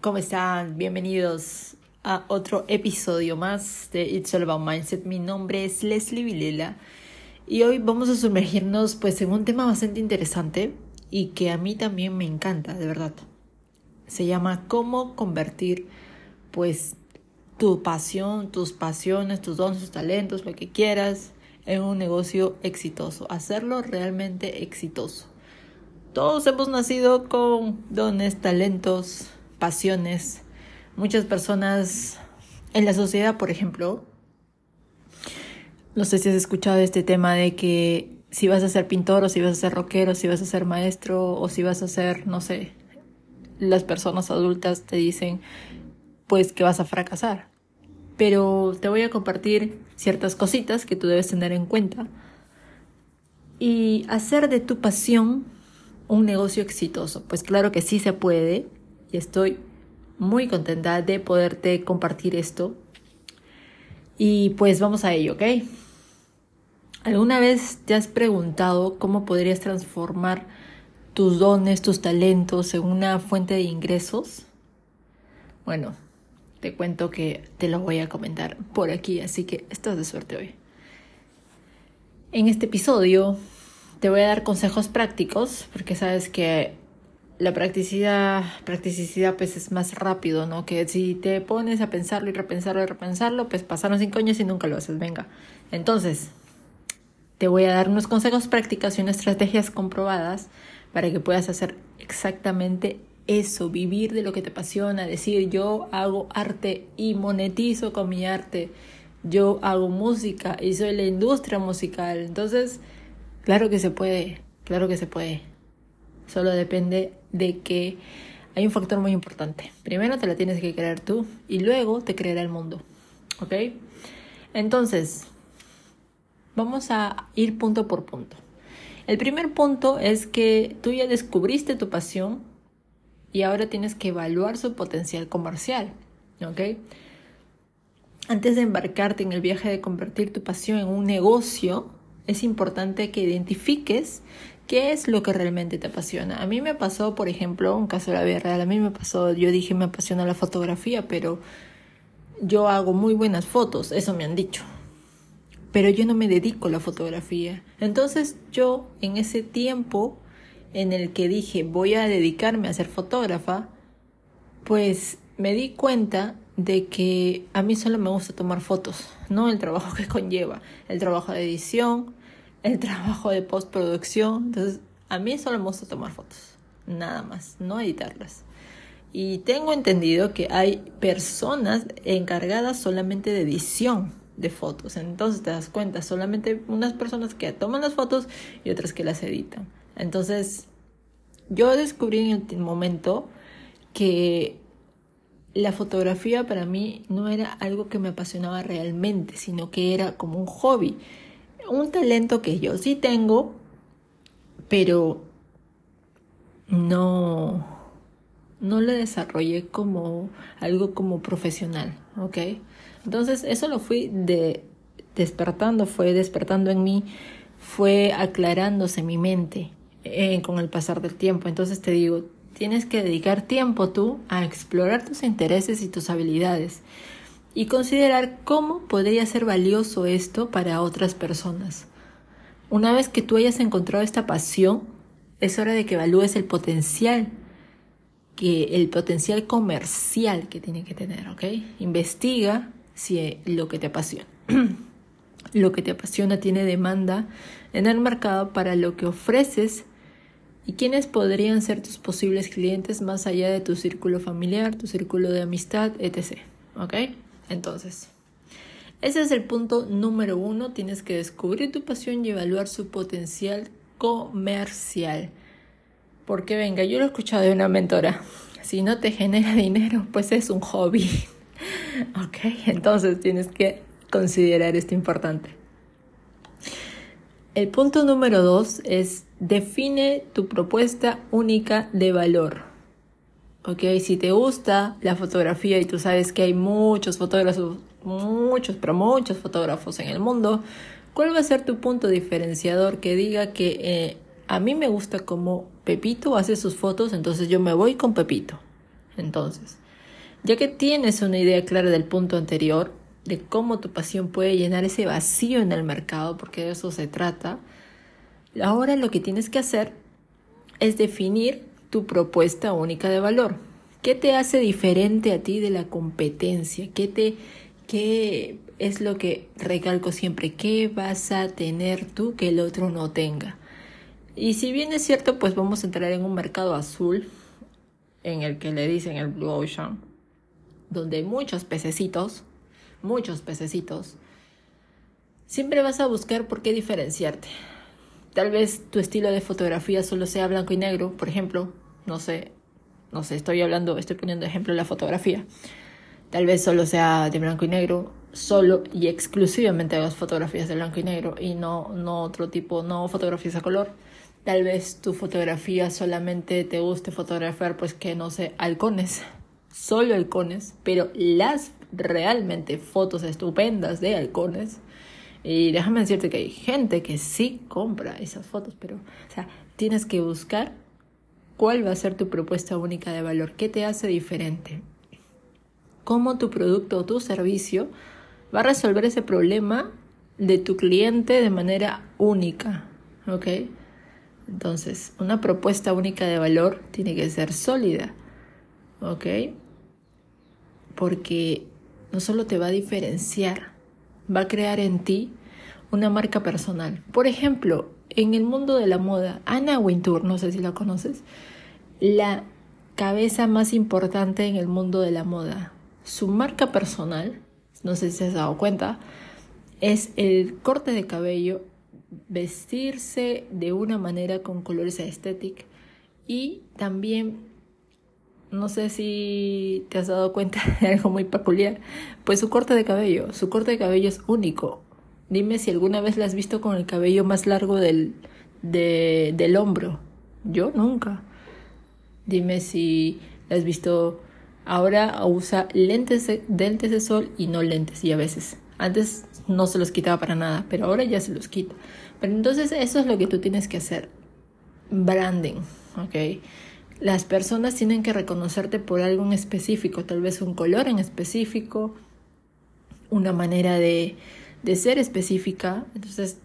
¿cómo están? Bienvenidos a otro episodio más de It's All About Mindset. Mi nombre es Leslie Vilela y hoy vamos a sumergirnos pues en un tema bastante interesante y que a mí también me encanta, de verdad. Se llama cómo convertir pues tu pasión, tus pasiones, tus dones, tus talentos, lo que quieras en un negocio exitoso, hacerlo realmente exitoso. Todos hemos nacido con dones, talentos, pasiones. Muchas personas en la sociedad, por ejemplo, no sé si has escuchado este tema de que si vas a ser pintor o si vas a ser rockero, si vas a ser maestro o si vas a ser, no sé, las personas adultas te dicen pues que vas a fracasar. Pero te voy a compartir ciertas cositas que tú debes tener en cuenta y hacer de tu pasión un negocio exitoso? Pues claro que sí se puede y estoy muy contenta de poderte compartir esto. Y pues vamos a ello, ¿ok? ¿Alguna vez te has preguntado cómo podrías transformar tus dones, tus talentos en una fuente de ingresos? Bueno, te cuento que te lo voy a comentar por aquí, así que estás de suerte hoy. En este episodio te voy a dar consejos prácticos, porque sabes que la practicidad, practicidad pues es más rápido, ¿no? Que si te pones a pensarlo y repensarlo y repensarlo, pues pasaron cinco años y nunca lo haces, venga. Entonces, te voy a dar unos consejos prácticos y unas estrategias comprobadas para que puedas hacer exactamente eso, vivir de lo que te apasiona, decir yo hago arte y monetizo con mi arte, yo hago música y soy la industria musical. Entonces, Claro que se puede, claro que se puede. Solo depende de que hay un factor muy importante. Primero te la tienes que creer tú y luego te creerá el mundo. ¿Ok? Entonces, vamos a ir punto por punto. El primer punto es que tú ya descubriste tu pasión y ahora tienes que evaluar su potencial comercial. ¿Ok? Antes de embarcarte en el viaje de convertir tu pasión en un negocio, es importante que identifiques qué es lo que realmente te apasiona. A mí me pasó, por ejemplo, un caso de la vida real, a mí me pasó, yo dije me apasiona la fotografía, pero yo hago muy buenas fotos, eso me han dicho. Pero yo no me dedico a la fotografía. Entonces yo en ese tiempo en el que dije voy a dedicarme a ser fotógrafa, pues me di cuenta de que a mí solo me gusta tomar fotos, no el trabajo que conlleva, el trabajo de edición, el trabajo de postproducción. Entonces, a mí solo me gusta tomar fotos, nada más, no editarlas. Y tengo entendido que hay personas encargadas solamente de edición de fotos. Entonces te das cuenta, solamente unas personas que toman las fotos y otras que las editan. Entonces, yo descubrí en el momento que la fotografía para mí no era algo que me apasionaba realmente, sino que era como un hobby, un talento que yo sí tengo, pero no, no lo desarrollé como algo como profesional, ¿ok? Entonces eso lo fui de, despertando, fue despertando en mí, fue aclarándose mi mente eh, con el pasar del tiempo. Entonces te digo, Tienes que dedicar tiempo tú a explorar tus intereses y tus habilidades y considerar cómo podría ser valioso esto para otras personas. Una vez que tú hayas encontrado esta pasión, es hora de que evalúes el potencial que el potencial comercial que tiene que tener, ¿ok? Investiga si lo que te apasiona lo que te apasiona tiene demanda en el mercado para lo que ofreces ¿Y quiénes podrían ser tus posibles clientes más allá de tu círculo familiar, tu círculo de amistad, etc? ¿Ok? Entonces, ese es el punto número uno. Tienes que descubrir tu pasión y evaluar su potencial comercial. Porque venga, yo lo he escuchado de una mentora. Si no te genera dinero, pues es un hobby. ok, entonces tienes que considerar esto importante. El punto número dos es define tu propuesta única de valor. Ok, si te gusta la fotografía y tú sabes que hay muchos fotógrafos, muchos, pero muchos fotógrafos en el mundo, ¿cuál va a ser tu punto diferenciador que diga que eh, a mí me gusta como Pepito hace sus fotos, entonces yo me voy con Pepito? Entonces, ya que tienes una idea clara del punto anterior, de cómo tu pasión puede llenar ese vacío en el mercado, porque de eso se trata, ahora lo que tienes que hacer es definir tu propuesta única de valor. ¿Qué te hace diferente a ti de la competencia? ¿Qué te qué es lo que recalco siempre? ¿Qué vas a tener tú que el otro no tenga? Y si bien es cierto, pues vamos a entrar en un mercado azul en el que le dicen el Blue Ocean, donde hay muchos pececitos, muchos pececitos, siempre vas a buscar por qué diferenciarte. Tal vez tu estilo de fotografía solo sea blanco y negro, por ejemplo, no sé, no sé, estoy hablando, estoy poniendo ejemplo la fotografía. Tal vez solo sea de blanco y negro, solo y exclusivamente hagas fotografías de blanco y negro y no, no otro tipo, no fotografías a color. Tal vez tu fotografía solamente te guste fotografiar, pues que no sé, halcones, solo halcones, pero las realmente fotos estupendas de halcones. Y déjame decirte que hay gente que sí compra esas fotos, pero, o sea, tienes que buscar cuál va a ser tu propuesta única de valor, qué te hace diferente, cómo tu producto o tu servicio va a resolver ese problema de tu cliente de manera única, ¿ok? Entonces, una propuesta única de valor tiene que ser sólida, ¿ok? Porque no solo te va a diferenciar, va a crear en ti una marca personal. Por ejemplo, en el mundo de la moda, Anna Wintour, no sé si la conoces, la cabeza más importante en el mundo de la moda. Su marca personal, no sé si has dado cuenta, es el corte de cabello, vestirse de una manera con colores estéticos y también no sé si te has dado cuenta de algo muy peculiar, pues su corte de cabello, su corte de cabello es único. Dime si alguna vez la has visto con el cabello más largo del, del hombro. Yo nunca. Dime si la has visto ahora usa lentes lentes de sol y no lentes y a veces. Antes no se los quitaba para nada, pero ahora ya se los quita. Pero entonces eso es lo que tú tienes que hacer. Branding, ¿ok? las personas tienen que reconocerte por algo en específico, tal vez un color en específico, una manera de, de ser específica. Entonces,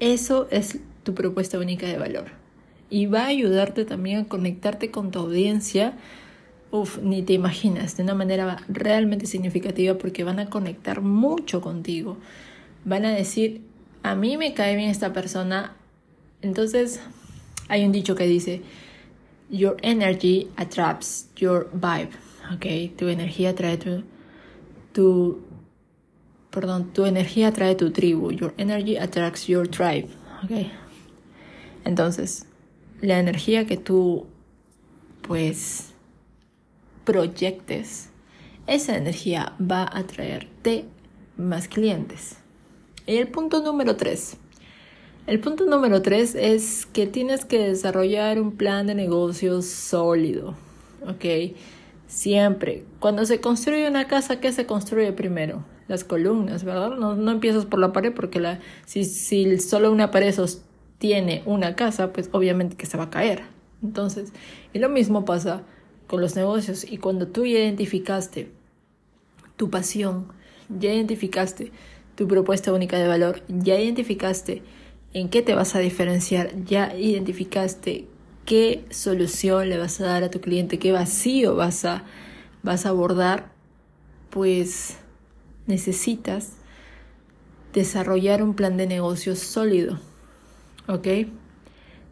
eso es tu propuesta única de valor. Y va a ayudarte también a conectarte con tu audiencia. Uf, ni te imaginas, de una manera realmente significativa porque van a conectar mucho contigo. Van a decir, a mí me cae bien esta persona. Entonces, hay un dicho que dice, Your energy attracts your vibe. Ok, tu energía atrae tu, tu, perdón, tu energía atrae tu tribu. Your energy attracts your tribe. Ok. Entonces, la energía que tú, pues, proyectes, esa energía va a atraerte más clientes. Y el punto número tres el punto número tres es que tienes que desarrollar un plan de negocios sólido. ¿Ok? Siempre. Cuando se construye una casa, ¿qué se construye primero? Las columnas, ¿verdad? No, no empiezas por la pared porque la, si, si solo una pared sostiene una casa, pues obviamente que se va a caer. Entonces, y lo mismo pasa con los negocios. Y cuando tú ya identificaste tu pasión, ya identificaste tu propuesta única de valor, ya identificaste en qué te vas a diferenciar, ya identificaste qué solución le vas a dar a tu cliente, qué vacío vas a, vas a abordar, pues necesitas desarrollar un plan de negocios sólido. ¿Ok?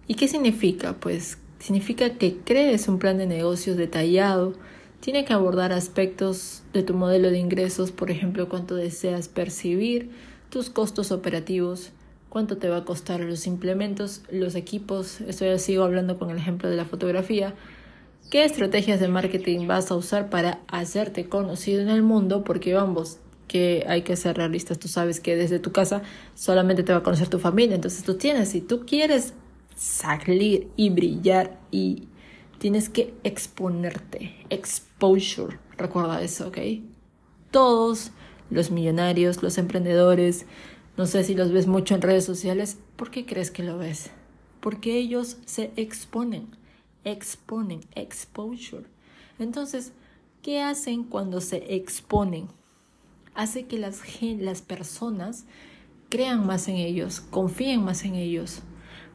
¿Y qué significa? Pues significa que crees un plan de negocios detallado. Tiene que abordar aspectos de tu modelo de ingresos, por ejemplo, cuánto deseas percibir, tus costos operativos, cuánto te va a costar los implementos, los equipos, esto ya sigo hablando con el ejemplo de la fotografía, qué estrategias de marketing vas a usar para hacerte conocido en el mundo, porque vamos, que hay que ser realistas, tú sabes que desde tu casa solamente te va a conocer tu familia, entonces tú tienes, si tú quieres salir y brillar y tienes que exponerte, exposure, recuerda eso, ¿ok? Todos los millonarios, los emprendedores, no sé si los ves mucho en redes sociales. ¿Por qué crees que lo ves? Porque ellos se exponen, exponen, exposure. Entonces, ¿qué hacen cuando se exponen? Hace que las, las personas crean más en ellos, confíen más en ellos,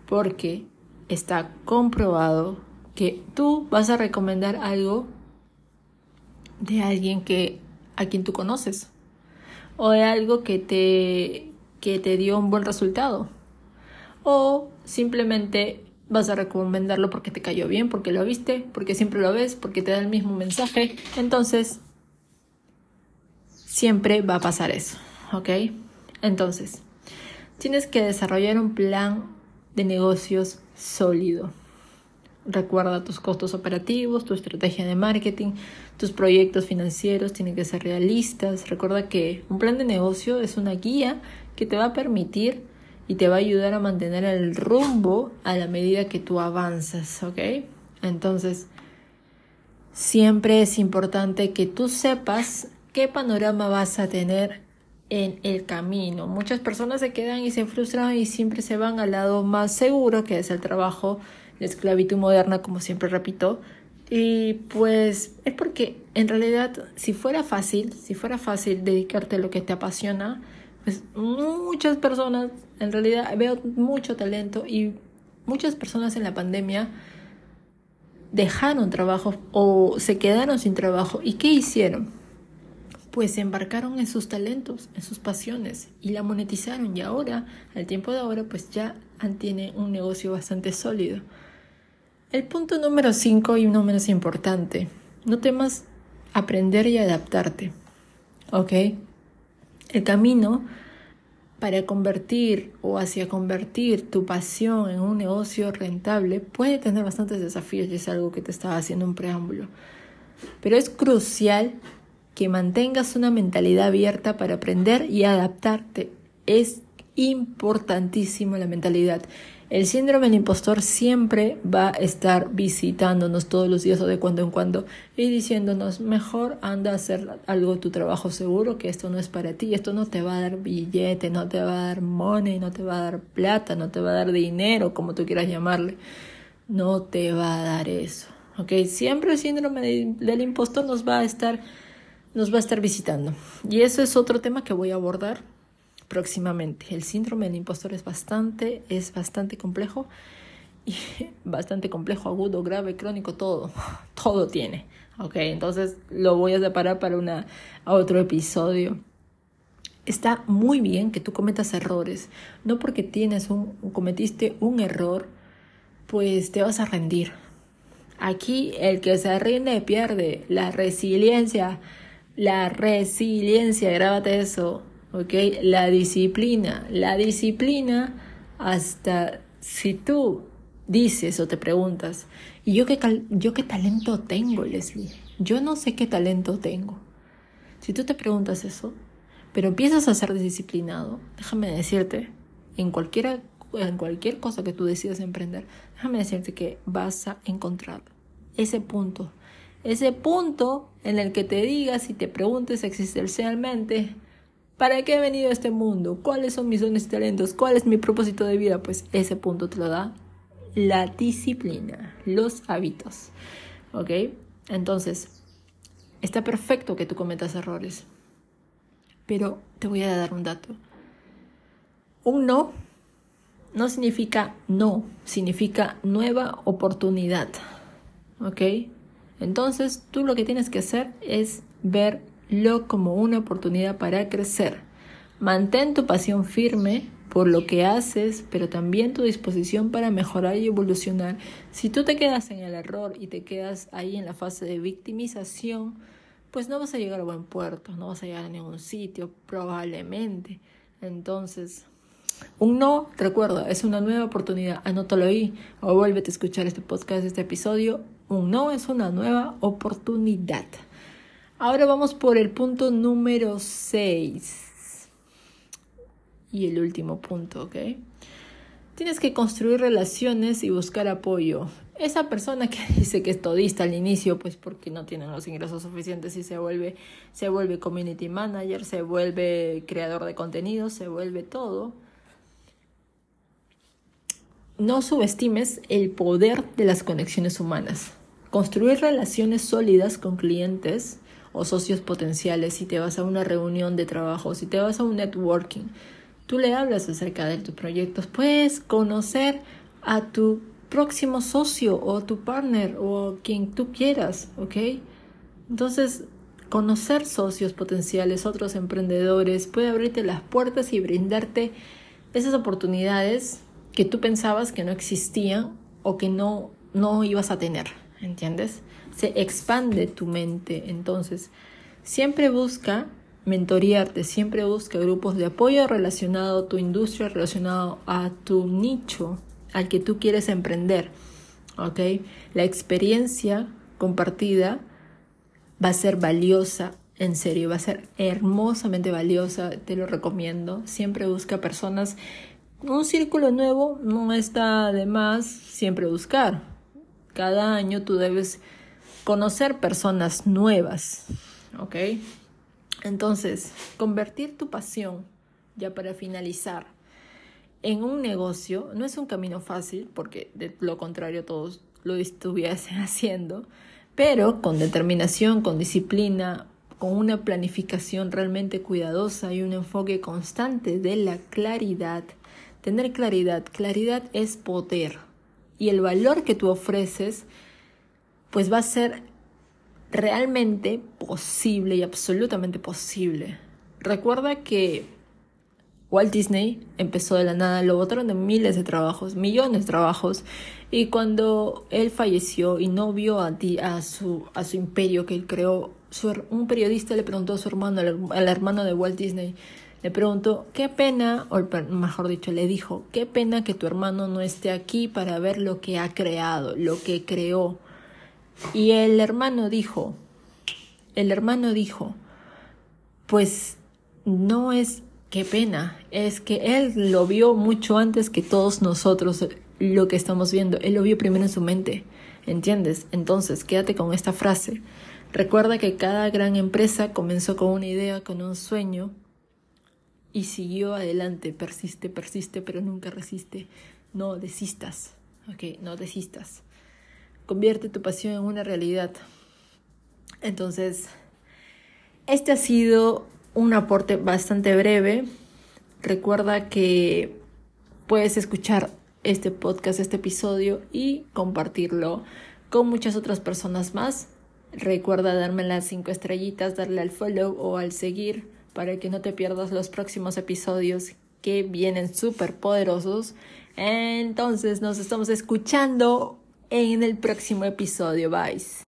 porque está comprobado que tú vas a recomendar algo de alguien que a quien tú conoces o de algo que te que te dio un buen resultado o simplemente vas a recomendarlo porque te cayó bien, porque lo viste, porque siempre lo ves, porque te da el mismo mensaje. Entonces, siempre va a pasar eso, ¿ok? Entonces, tienes que desarrollar un plan de negocios sólido. Recuerda tus costos operativos, tu estrategia de marketing, tus proyectos financieros tienen que ser realistas. Recuerda que un plan de negocio es una guía que te va a permitir y te va a ayudar a mantener el rumbo a la medida que tú avanzas, ¿ok? Entonces, siempre es importante que tú sepas qué panorama vas a tener en el camino. Muchas personas se quedan y se frustran y siempre se van al lado más seguro, que es el trabajo, la esclavitud moderna, como siempre repito. Y pues es porque en realidad si fuera fácil, si fuera fácil dedicarte a lo que te apasiona, pues muchas personas, en realidad veo mucho talento y muchas personas en la pandemia dejaron trabajo o se quedaron sin trabajo. ¿Y qué hicieron? Pues se embarcaron en sus talentos, en sus pasiones y la monetizaron y ahora, al tiempo de ahora, pues ya tienen un negocio bastante sólido. El punto número 5 y no menos importante, no temas aprender y adaptarte. ¿Ok? El camino para convertir o hacia convertir tu pasión en un negocio rentable puede tener bastantes desafíos y es algo que te estaba haciendo un preámbulo. Pero es crucial que mantengas una mentalidad abierta para aprender y adaptarte. Es importantísimo la mentalidad. El síndrome del impostor siempre va a estar visitándonos todos los días o de cuando en cuando y diciéndonos, mejor anda a hacer algo tu trabajo seguro, que esto no es para ti, esto no te va a dar billete, no te va a dar money, no te va a dar plata, no te va a dar dinero, como tú quieras llamarle. No te va a dar eso. Siempre el síndrome del impostor nos va a estar, nos va a estar visitando. Y eso es otro tema que voy a abordar próximamente. El síndrome del impostor es bastante, es bastante complejo y bastante complejo, agudo, grave, crónico, todo, todo tiene. Ok, entonces lo voy a separar para una, otro episodio. Está muy bien que tú cometas errores, no porque tienes un, cometiste un error, pues te vas a rendir. Aquí el que se rinde pierde la resiliencia, la resiliencia, grábate eso, ¿ok? La disciplina, la disciplina hasta si tú dices o te preguntas, ¿y yo qué, yo qué talento tengo, Leslie? Yo no sé qué talento tengo. Si tú te preguntas eso, pero empiezas a ser disciplinado, déjame decirte, en cualquier, en cualquier cosa que tú decidas emprender, déjame decirte que vas a encontrar ese punto, ese punto en el que te digas y te preguntes existencialmente, ¿Para qué he venido a este mundo? ¿Cuáles son mis dones y talentos? ¿Cuál es mi propósito de vida? Pues ese punto te lo da la disciplina, los hábitos. ¿Ok? Entonces, está perfecto que tú cometas errores. Pero te voy a dar un dato. Un no no significa no, significa nueva oportunidad. ¿Ok? Entonces, tú lo que tienes que hacer es ver lo como una oportunidad para crecer. Mantén tu pasión firme por lo que haces, pero también tu disposición para mejorar y evolucionar. Si tú te quedas en el error y te quedas ahí en la fase de victimización, pues no vas a llegar a buen puerto, no vas a llegar a ningún sitio, probablemente. Entonces, un no, recuerda, es una nueva oportunidad. Anótalo ahí o vuélvete a escuchar este podcast, este episodio. Un no es una nueva oportunidad. Ahora vamos por el punto número 6. Y el último punto, ¿ok? Tienes que construir relaciones y buscar apoyo. Esa persona que dice que es todista al inicio, pues porque no tienen los ingresos suficientes y se vuelve, se vuelve community manager, se vuelve creador de contenido, se vuelve todo. No subestimes el poder de las conexiones humanas construir relaciones sólidas con clientes o socios potenciales si te vas a una reunión de trabajo, si te vas a un networking. Tú le hablas acerca de tus proyectos, puedes conocer a tu próximo socio o tu partner o quien tú quieras, ¿ok? Entonces, conocer socios potenciales, otros emprendedores, puede abrirte las puertas y brindarte esas oportunidades que tú pensabas que no existían o que no, no ibas a tener, ¿entiendes? Se expande tu mente, entonces siempre busca mentorearte, siempre busca grupos de apoyo relacionado a tu industria, relacionado a tu nicho, al que tú quieres emprender. ¿Ok? La experiencia compartida va a ser valiosa, en serio, va a ser hermosamente valiosa, te lo recomiendo. Siempre busca personas. Un círculo nuevo no está de más siempre buscar. Cada año tú debes conocer personas nuevas. ¿Ok? Entonces, convertir tu pasión, ya para finalizar, en un negocio no es un camino fácil, porque de lo contrario todos lo estuviesen haciendo, pero con determinación, con disciplina, con una planificación realmente cuidadosa y un enfoque constante de la claridad. Tener claridad, claridad es poder y el valor que tú ofreces pues va a ser realmente posible y absolutamente posible. Recuerda que Walt Disney empezó de la nada, lo botaron de miles de trabajos, millones de trabajos, y cuando él falleció y no vio a, ti, a, su, a su imperio que él creó, un periodista le preguntó a su hermano, al, hermano de Walt Disney, le preguntó, qué pena, o mejor dicho, le dijo, qué pena que tu hermano no esté aquí para ver lo que ha creado, lo que creó. Y el hermano dijo, el hermano dijo, pues no es qué pena, es que él lo vio mucho antes que todos nosotros lo que estamos viendo, él lo vio primero en su mente, ¿entiendes? Entonces, quédate con esta frase. Recuerda que cada gran empresa comenzó con una idea, con un sueño y siguió adelante, persiste, persiste, pero nunca resiste. No desistas, ¿ok? No desistas. Convierte tu pasión en una realidad. Entonces, este ha sido un aporte bastante breve. Recuerda que puedes escuchar este podcast, este episodio y compartirlo con muchas otras personas más. Recuerda darme las cinco estrellitas, darle al follow o al seguir para que no te pierdas los próximos episodios que vienen súper poderosos. Entonces nos estamos escuchando en el próximo episodio. Bye.